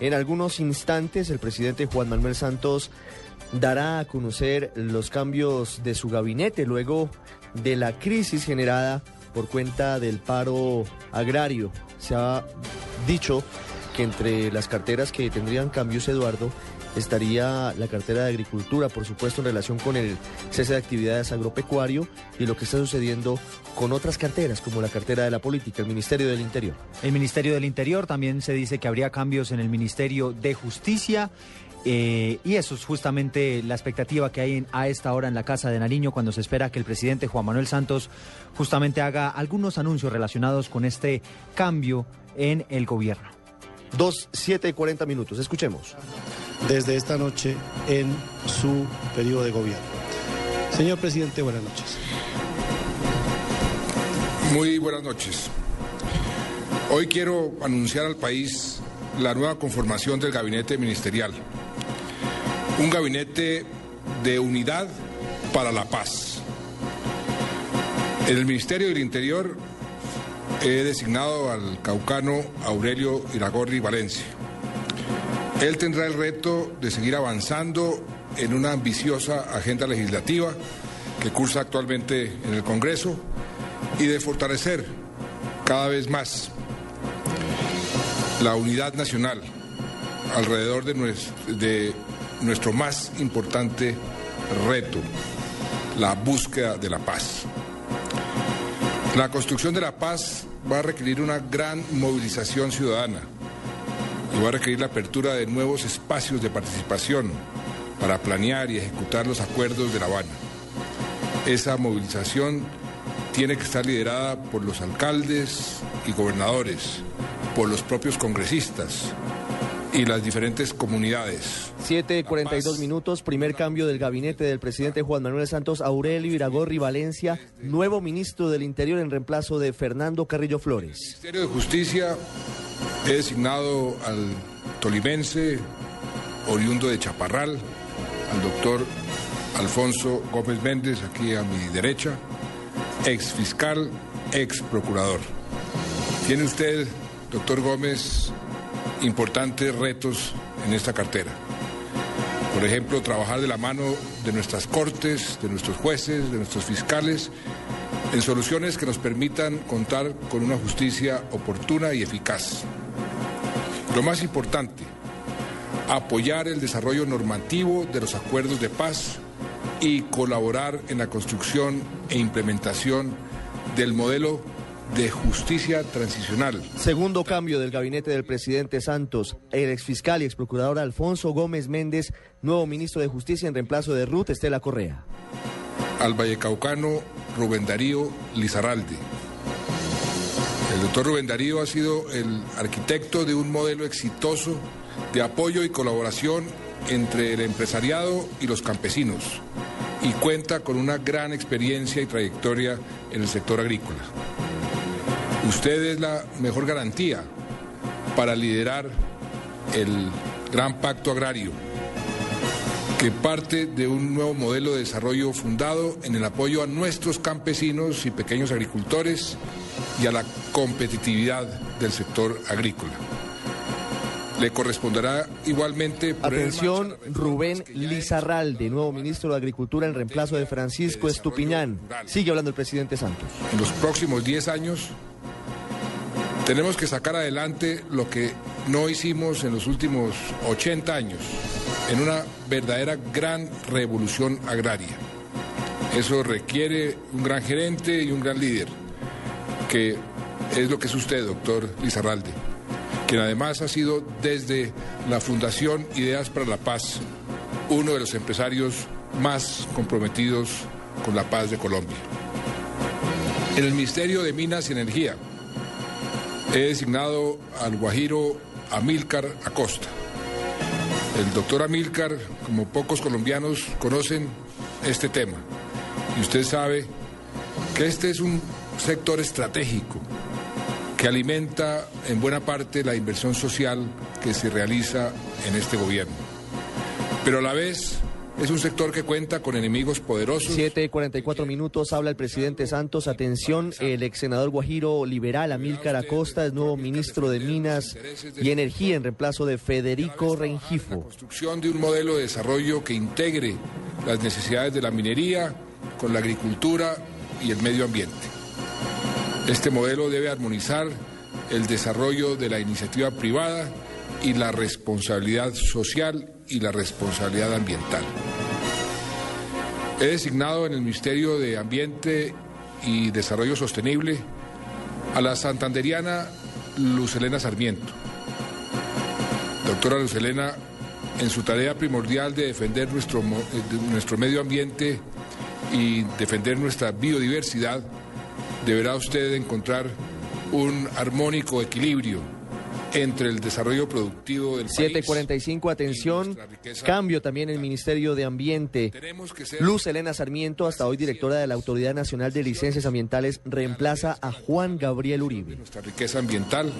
En algunos instantes, el presidente Juan Manuel Santos dará a conocer los cambios de su gabinete luego de la crisis generada por cuenta del paro agrario. Se ha dicho que entre las carteras que tendrían cambios, Eduardo, estaría la cartera de Agricultura, por supuesto, en relación con el cese de actividades agropecuario y lo que está sucediendo con otras carteras, como la cartera de la política, el Ministerio del Interior. El Ministerio del Interior también se dice que habría cambios en el Ministerio de Justicia. eh, y eso es justamente la expectativa que hay en- a esta hora en la Casa de Nariño cuando se espera que el presidente Juan Manuel Santos justamente haga algunos anuncios relacionados con este cambio en el gobierno. 2, 7 y 40 minutos. Escuchemos. Desde esta noche en su periodo de gobierno. Señor presidente, buenas noches. Muy buenas noches. Hoy quiero anunciar al país la nueva conformación del gabinete ministerial. Un gabinete de unidad para la paz. En el Ministerio del Interior he designado al caucano Aurelio Iragorri Valencia. Él tendrá el reto de seguir avanzando en una ambiciosa agenda legislativa que cursa actualmente en el Congreso y de fortalecer cada vez más la unidad nacional alrededor de nuestro, más importante reto, la búsqueda de la paz. La construcción de la paz va a requerir una gran movilización ciudadana y va a requerir la apertura de nuevos espacios de participación para planear y ejecutar los acuerdos de La Habana. Esa movilización tiene que estar liderada por los alcaldes y gobernadores, por los propios congresistas y las diferentes comunidades. 7 y 42 minutos, primer cambio del gabinete del presidente Juan Manuel Santos, Aurelio Iragorri Valencia, nuevo ministro del Interior en reemplazo de Fernando Carrillo Flores. Ministerio de Justicia he designado al tolimense, oriundo de Chaparral, al doctor Alfonso Gómez Méndez, aquí a mi derecha, ex fiscal, ex procurador. Tiene usted, doctor Gómez, importantes retos en esta cartera. Por ejemplo, trabajar de la mano de nuestras cortes, de nuestros jueces, de nuestros fiscales, en soluciones que nos permitan contar con una justicia oportuna y eficaz. Lo más importante, apoyar el desarrollo normativo de los acuerdos de paz y colaborar en la construcción e implementación del modelo de justicia transicional. Segundo cambio del gabinete del presidente Santos, el exfiscal y exprocurador Alfonso Gómez Méndez, nuevo ministro de Justicia en reemplazo de Ruth Estela Correa. al vallecaucano Rubén Darío Lizarralde. El doctor Rubén Darío ha sido el arquitecto de un modelo exitoso de apoyo y colaboración entre el empresariado y los campesinos y cuenta con una gran experiencia y trayectoria en el sector agrícola. Usted es la mejor garantía para liderar el gran pacto agrario que parte de un nuevo modelo de desarrollo fundado en el apoyo a nuestros campesinos y pequeños agricultores y a la competitividad del sector agrícola. Le corresponderá igualmente Atención, Rubén Lizarralde, nuevo ministro de Agricultura en reemplazo de Francisco Estupiñán. Sigue hablando el presidente Santos. en los próximos 10 años tenemos que sacar adelante lo que no hicimos en los últimos 80 años, en una verdadera gran revolución agraria. Eso requiere un gran gerente y un gran líder, que es lo que es usted, doctor Lizarralde, quien además ha sido desde la Fundación Ideas para la Paz uno de los empresarios más comprometidos con la paz de Colombia. En el Ministerio de Minas y Energía he designado al guajiro Amílcar Acosta. El doctor Amílcar, como pocos colombianos conocen este tema, y usted sabe que este es un sector estratégico que alimenta en buena parte la inversión social que se realiza en este gobierno. Pero a la vez es un sector que cuenta con enemigos poderosos. 7.44 minutos, habla el presidente Santos. Atención, el ex senador guajiro liberal Amílcar Acosta es nuevo ministro de Minas y Energía en reemplazo de Federico La Rengifo. construcción de un modelo de desarrollo que integre las necesidades de la minería con la agricultura y el medio ambiente. Este modelo debe armonizar el desarrollo de la iniciativa privada y la responsabilidad social y la responsabilidad ambiental. He designado en el Ministerio de Ambiente y Desarrollo Sostenible a la santanderiana Lucelena Sarmiento. Doctora Lucelena, en su tarea primordial de defender nuestro, eh, nuestro medio ambiente y defender nuestra biodiversidad, deberá usted encontrar un armónico equilibrio entre el desarrollo productivo del país 7.45, atención, cambio también en el Ministerio de Ambiente. Luz Elena Sarmiento, hasta hoy directora de la Autoridad Nacional de Licencias Ambientales, reemplaza a Juan Gabriel Uribe. nuestra riqueza ambiental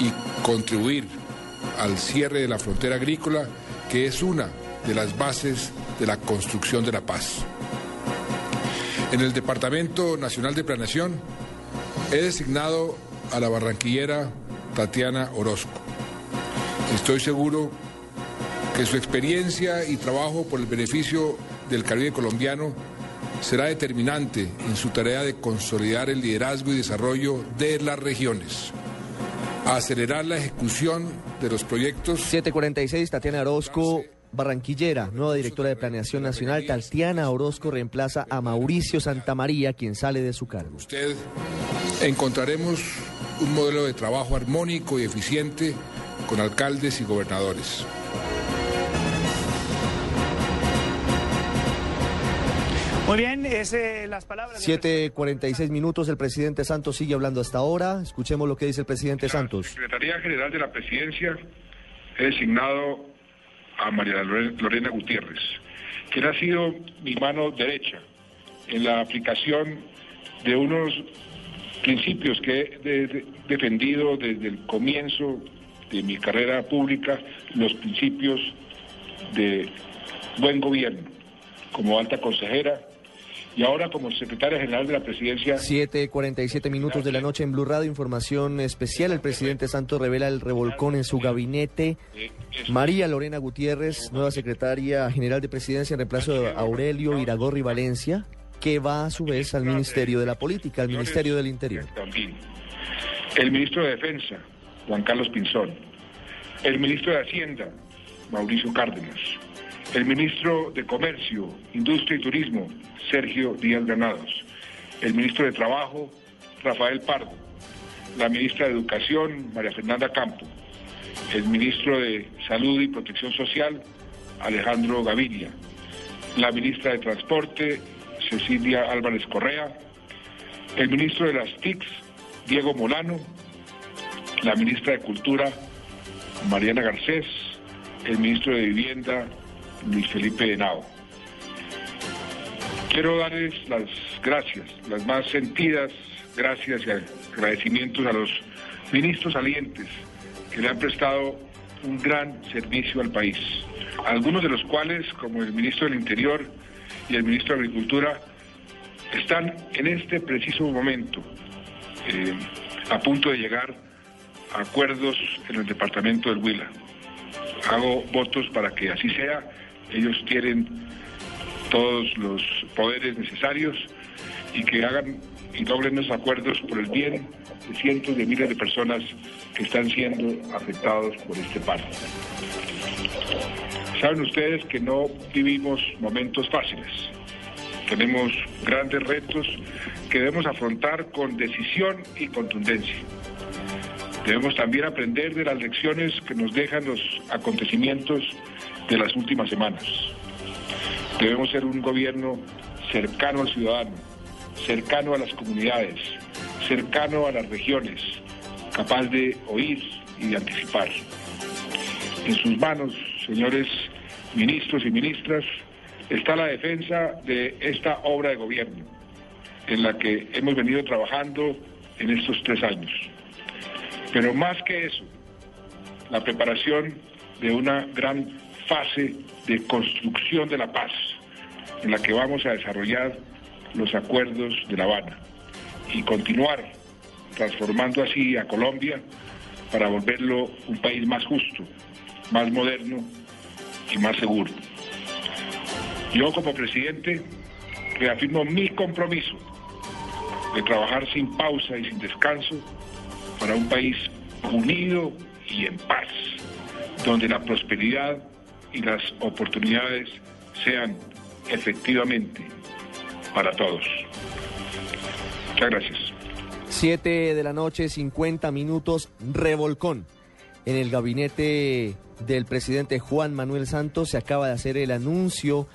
y contribuir al cierre de la frontera agrícola, que es una de las bases de la construcción de la paz. En el Departamento Nacional de Planeación he designado a la barranquillera Tatiana Orozco. Estoy seguro que su experiencia y trabajo por el beneficio del Caribe colombiano será determinante en su tarea de consolidar el liderazgo y desarrollo de las regiones, acelerar la ejecución de los proyectos 746, Tatiana Orozco, Barranquillera, nueva directora de Planeación Nacional. Tatiana Orozco reemplaza a Mauricio Santamaría, quien sale de su cargo. usted encontraremos un modelo de trabajo armónico y eficiente con alcaldes y gobernadores. Muy bien, es eh, las palabras. del 7.46 minutos, el presidente Santos sigue hablando hasta ahora. Escuchemos lo que dice el presidente Santos. Secretaría General de la Presidencia he designado a María Lore- Lorena Gutiérrez, quien ha sido mi mano derecha en la aplicación de unos principios que he de- de- defendido desde el comienzo de mi carrera pública, los principios de buen gobierno, como alta consejera y ahora como secretaria general de la Presidencia 7.47 minutos de la noche en Blue Radio, información especial. El presidente Santos revela el revolcón en su gabinete. María Lorena Gutiérrez, nueva secretaria general de presidencia en reemplazo de Aurelio Iragorri Valencia, que va a su vez al Ministerio de la Política, al Ministerio del Interior. También. El ministro de Defensa, Juan Carlos Pinzón. El ministro de Hacienda, Mauricio Cárdenas. El ministro de Comercio, Industria y Turismo, Sergio Díaz Granados. El ministro de Trabajo, Rafael Pardo. La ministra de Educación, María Fernanda Campo. El ministro de Salud y Protección Social, Alejandro Gaviria. La ministra de Transporte, Cecilia Álvarez Correa. El ministro de las TICs, Diego Molano, la ministra de Cultura, Mariana Garcés, el ministro de Vivienda, Luis Felipe Henao. Quiero darles las gracias, las más sentidas gracias y agradecimientos a los ministros salientes que le han prestado un gran servicio al país. Algunos de los cuales, como el ministro del Interior y el ministro de Agricultura, están en este preciso momento eh, a punto de llegar a acuerdos en el departamento del Huila. Hago votos para que así sea. Ellos tienen todos los poderes necesarios y que hagan y logren los acuerdos por el bien de cientos de miles de personas que están siendo afectados por este paro. Saben ustedes que no vivimos momentos fáciles. Tenemos grandes retos que debemos afrontar con decisión y contundencia. Debemos también aprender de las lecciones que nos dejan los acontecimientos de las últimas semanas. Debemos ser un gobierno cercano al ciudadano, cercano a las comunidades, cercano a las regiones, capaz de oír y de anticipar. En sus manos, señores ministros y ministras, está la defensa de esta obra de gobierno, en la que hemos venido trabajando en estos tres años. Pero más que eso, la preparación de una gran fase de construcción de la paz, en la que vamos a desarrollar los acuerdos de La Habana y continuar transformando así a Colombia para volverlo un país más justo, más moderno y más seguro. Yo como presidente reafirmo mi compromiso de trabajar sin pausa y sin descanso para un país unido y en paz, donde la prosperidad y las oportunidades sean efectivamente para todos. Muchas gracias. Siete de la noche, 50 minutos, revolcón. En el gabinete del presidente Juan Manuel Santos se acaba de hacer el anuncio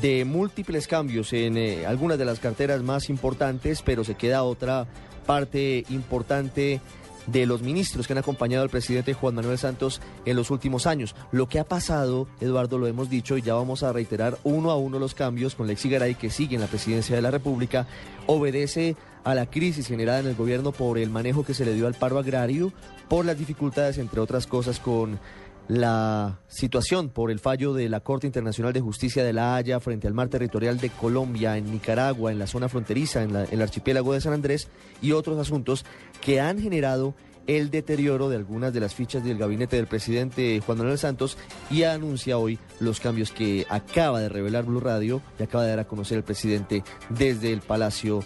de múltiples cambios en eh, algunas de las carteras más importantes, pero se queda otra parte importante de los ministros que han acompañado al presidente Juan Manuel Santos en los últimos años. Lo que ha pasado, Eduardo, lo hemos dicho y ya vamos a reiterar uno a uno los cambios con Lexi Garay que sigue en la presidencia de la República, obedece a la crisis generada en el gobierno por el manejo que se le dio al paro agrario, por las dificultades, entre otras cosas, con la situación por el fallo de la Corte Internacional de Justicia de La Haya frente al mar territorial de Colombia, en Nicaragua, en la zona fronteriza, en, el archipiélago de San Andrés y otros asuntos que han generado el deterioro de algunas de las fichas del gabinete del presidente Juan Manuel Santos y anuncia hoy los cambios que acaba de revelar Blue Radio y acaba de dar a conocer el presidente desde el Palacio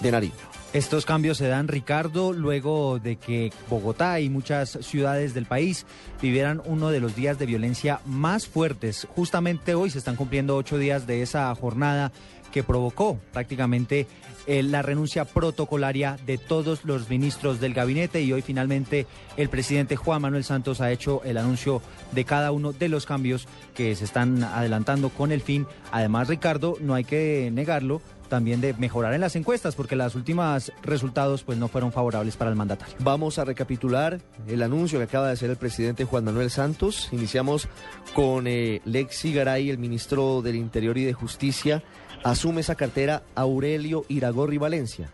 de Nariño. Estos cambios se dan, Ricardo, luego de que Bogotá y muchas ciudades del país vivieran uno de los días de violencia más fuertes. Justamente hoy se están cumpliendo ocho días de esa jornada que provocó prácticamente eh, la renuncia protocolaria de todos los ministros del gabinete y hoy finalmente el presidente Juan Manuel Santos ha hecho el anuncio de cada uno de los cambios que se están adelantando con el fin. Además, Ricardo, no hay que negarlo, también de mejorar en las encuestas, porque las últimas resultados pues no fueron favorables para el mandatario. Vamos a recapitular el anuncio que acaba de hacer el presidente Juan Manuel Santos. Iniciamos con eh, Lexi Garay, el ministro del Interior y de Justicia. Asume esa cartera Aurelio Iragorri Valencia.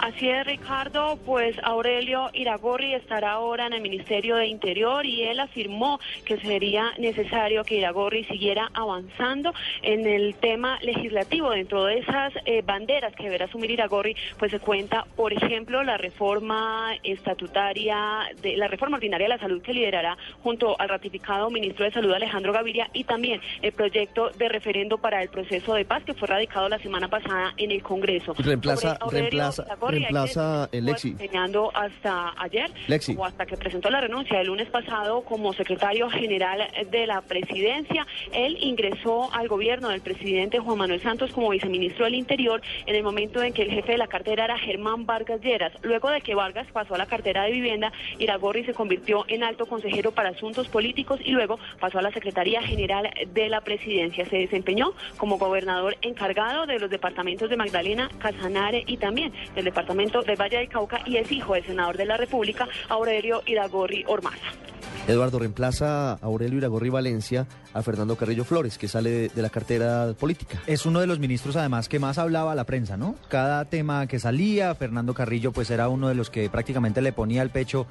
Así es, Ricardo, pues Aurelio Iragorri estará ahora en el Ministerio de Interior y él afirmó que sería necesario que Iragorri siguiera avanzando en el tema legislativo. Dentro de esas eh, banderas que deberá asumir Iragorri, pues se cuenta, por ejemplo, la reforma estatutaria, de la reforma ordinaria de la salud que liderará junto al ratificado ministro de Salud Alejandro Gaviria y también el proyecto de referendo para el proceso de paz que fue radicado la semana pasada en el Congreso. Reemplaza, reemplaza, reemplaza el Lexi. Enseñando hasta ayer, Lexi. o hasta que presentó la renuncia el lunes pasado como secretario general de la presidencia. Él ingresó al gobierno del presidente Juan Manuel Santos como viceministro del Interior en el momento en que el jefe de la cartera era Germán Vargas Lleras. Luego de que Vargas pasó a la cartera de vivienda, Iragorri se convirtió en alto consejero para asuntos políticos y luego pasó a la Secretaría General de la Presidencia. Se desempeñó como gobernador encargado de los departamentos de Magdalena, Casanare y también del departamento de Valle del Cauca y es hijo del senador de la República, Aurelio Iragorri Ormaza. Eduardo reemplaza a Aurelio Iragorri Valencia a Fernando Carrillo Flores, que sale de, la cartera política. Es uno de los ministros además que más hablaba a la prensa, ¿no? Cada tema que salía, Fernando Carrillo pues era uno de los que prácticamente le ponía el pecho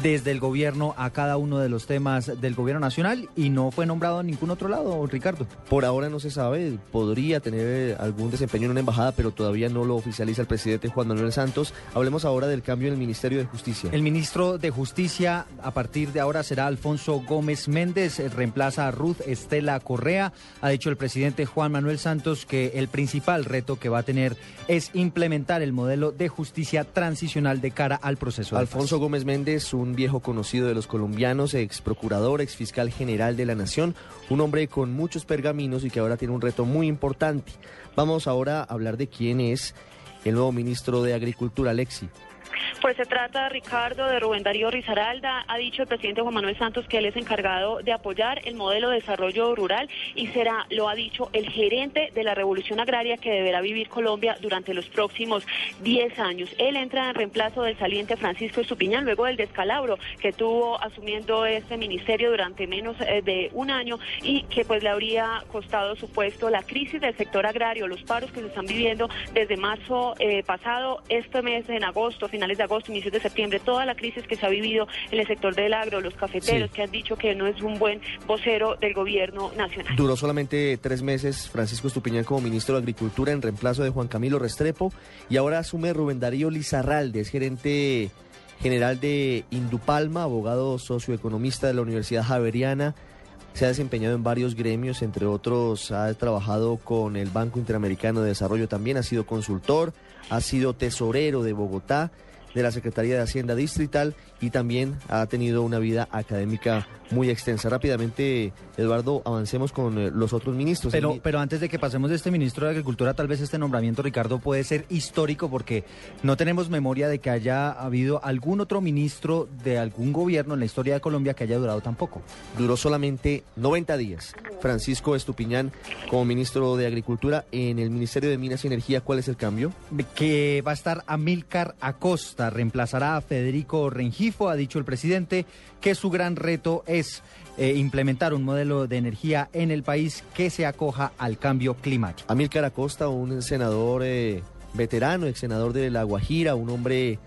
desde el gobierno a cada uno de los temas del gobierno nacional y no fue nombrado en ningún otro lado, Ricardo. Por ahora no se sabe, podría tener algún desempeño en una embajada, pero todavía no lo oficializa el presidente Juan Manuel Santos. Hablemos ahora del cambio en el Ministerio de Justicia. El ministro de Justicia a partir de ahora será Alfonso Gómez Méndez, reemplaza a Ruth Estela Correa. Ha dicho el presidente Juan Manuel Santos que el principal reto que va a tener es implementar el modelo de justicia transicional de cara al proceso. Alfonso Gómez Méndez, un viejo conocido de los colombianos, ex procurador, ex fiscal general de la Nación, un hombre con muchos pergaminos y que ahora tiene un reto muy importante. Vamos ahora a hablar de quién es el nuevo ministro de Agricultura, Alexi. Pues se trata, Ricardo, de Rubén Darío Rizaralda. Ha dicho el presidente Juan Manuel Santos que él es encargado de apoyar el modelo de desarrollo rural y será, lo ha dicho, el gerente de la revolución agraria que deberá vivir Colombia durante los próximos 10 años. Él entra en reemplazo del saliente Francisco Estupiñán luego del descalabro que tuvo asumiendo este ministerio durante menos eh, de un año y que pues le habría costado su puesto la crisis del sector agrario, los paros que se están viviendo desde marzo eh, pasado, este mes en agosto, finales de agosto, inicios de septiembre, toda la crisis que se ha vivido en el sector del agro, los cafeteros que han dicho que no es un buen vocero del gobierno nacional. Duró solamente tres meses Francisco Estupiñán como ministro de Agricultura en reemplazo de Juan Camilo Restrepo y ahora asume Rubén Darío Lizarralde, es gerente general de Indupalma, abogado socioeconomista de la Universidad Javeriana. Se ha desempeñado en varios gremios, entre otros ha trabajado con el Banco Interamericano de Desarrollo también, ha sido consultor, ha sido tesorero de Bogotá de la Secretaría de Hacienda Distrital y también ha tenido una vida académica muy extensa. Rápidamente, Eduardo, avancemos con eh, los otros ministros. Pero, pero antes de que pasemos de este ministro de Agricultura, tal vez este nombramiento, Ricardo, puede ser histórico porque no tenemos memoria de que haya habido algún otro ministro de algún gobierno en la historia de Colombia que haya durado tan poco. Duró solamente 90 días. Francisco Estupiñán como ministro de Agricultura en el Ministerio de Minas y Energía, ¿cuál es el cambio? Que va a estar Amílcar Acosta, reemplazará a Federico Rengifo, ha dicho el presidente que su gran reto es eh, implementar un modelo de energía en el país que se acoja al cambio climático. Amílcar Acosta, un senador eh, veterano, ex senador de La Guajira, un hombre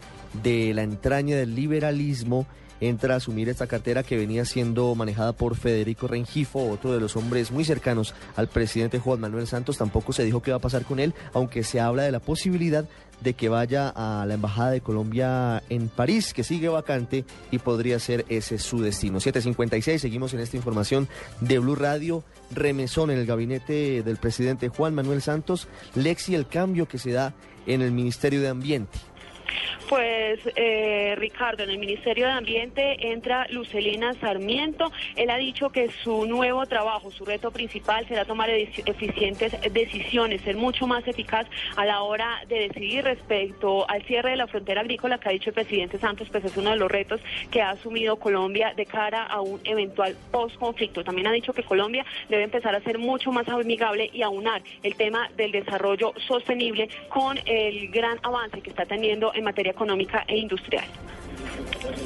de la entraña del liberalismo, entra a asumir esta cartera que venía siendo manejada por Federico Rengifo, otro de los hombres muy cercanos al presidente Juan Manuel Santos. Tampoco se dijo qué va a pasar con él, aunque se habla de la posibilidad de que vaya a la Embajada de Colombia en París, que sigue vacante y podría ser ese su destino. 756, seguimos en esta información de Blue Radio. Remesón en el gabinete del presidente Juan Manuel Santos. Lexi, el cambio que se da en el Ministerio de Ambiente. Pues eh, Ricardo, en el Ministerio de Ambiente entra Lucelina Sarmiento. Él ha dicho que su nuevo trabajo, su reto principal será tomar eficientes decisiones, ser mucho más eficaz a la hora de decidir respecto al cierre de la frontera agrícola que ha dicho el presidente Santos, pues es uno de los retos que ha asumido Colombia de cara a un eventual post-conflicto. También ha dicho que Colombia debe empezar a ser mucho más amigable y aunar el tema del desarrollo sostenible con el gran avance que está teniendo en materia económica e industrial.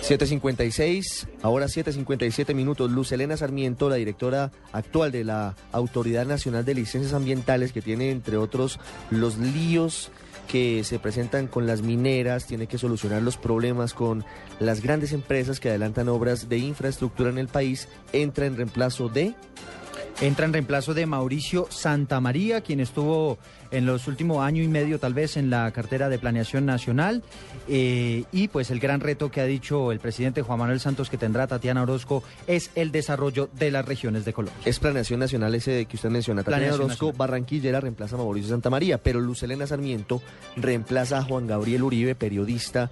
7.56, ahora 7.57 minutos. Luz Elena Sarmiento, la directora actual de la Autoridad Nacional de Licencias Ambientales, que tiene entre otros los líos que se presentan con las mineras, tiene que solucionar los problemas con las grandes empresas que adelantan obras de infraestructura en el país, entra en reemplazo de... Entra en reemplazo de Mauricio Santamaría, quien estuvo en los últimos año y medio tal vez en la cartera de Planeación Nacional eh, y pues el gran reto que ha dicho el presidente Juan Manuel Santos que tendrá Tatiana Orozco es el desarrollo de las regiones de Colombia. Es Planeación Nacional ese que usted menciona. Tatiana Orozco Barranquillera reemplaza a Mauricio Santamaría, pero Luz Elena Sarmiento reemplaza a Juan Gabriel Uribe, periodista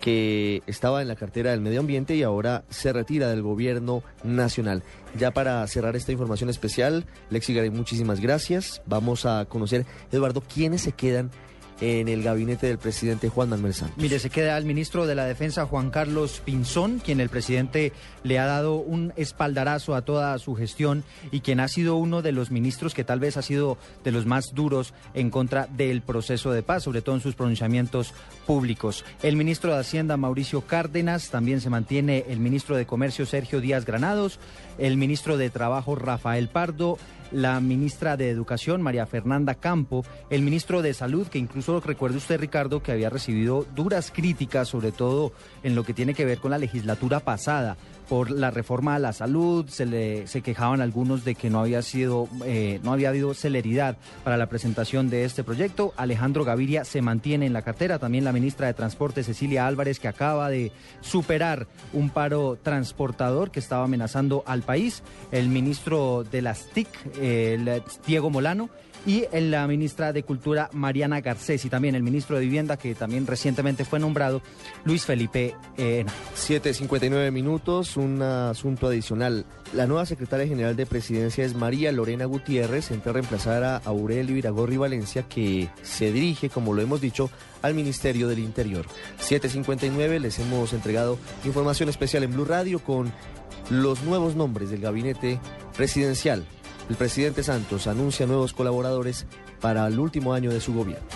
que estaba en la cartera del medio ambiente y ahora se retira del gobierno nacional. Ya para cerrar esta información especial, Lexi Garay, muchísimas gracias. Vamos a conocer, Eduardo, quiénes se quedan en el gabinete del presidente Juan Manuel Santos. Mire, se queda el ministro de la Defensa Juan Carlos Pinzón, quien el presidente le ha dado un espaldarazo a toda su gestión y quien ha sido uno de los ministros que tal vez ha sido de los más duros en contra del proceso de paz, sobre todo en sus pronunciamientos públicos. El ministro de Hacienda Mauricio Cárdenas, también se mantiene el ministro de Comercio Sergio Díaz Granados, el ministro de Trabajo Rafael Pardo, la ministra de Educación, María Fernanda Campo, el ministro de Salud, que incluso recuerde usted, Ricardo, que había recibido duras críticas, sobre todo en lo que tiene que ver con la legislatura pasada por la reforma a la salud, se le se quejaban algunos de que no había sido eh, no había habido celeridad para la presentación de este proyecto. Alejandro Gaviria se mantiene en la cartera, también la ministra de Transporte Cecilia Álvarez que acaba de superar un paro transportador que estaba amenazando al país, el ministro de las TIC, Diego Molano y la ministra de Cultura Mariana Garcés y también el ministro de Vivienda que también recientemente fue nombrado Luis Felipe Ena. 7.59 minutos, un asunto adicional. La nueva secretaria general de presidencia es María Lorena Gutiérrez, entra a reemplazar a Aurelio Iragorri Valencia, que se dirige, como lo hemos dicho, al Ministerio del Interior. 7.59, les hemos entregado información especial en Blue Radio con los nuevos nombres del gabinete presidencial. El presidente Santos anuncia nuevos colaboradores para el último año de su gobierno.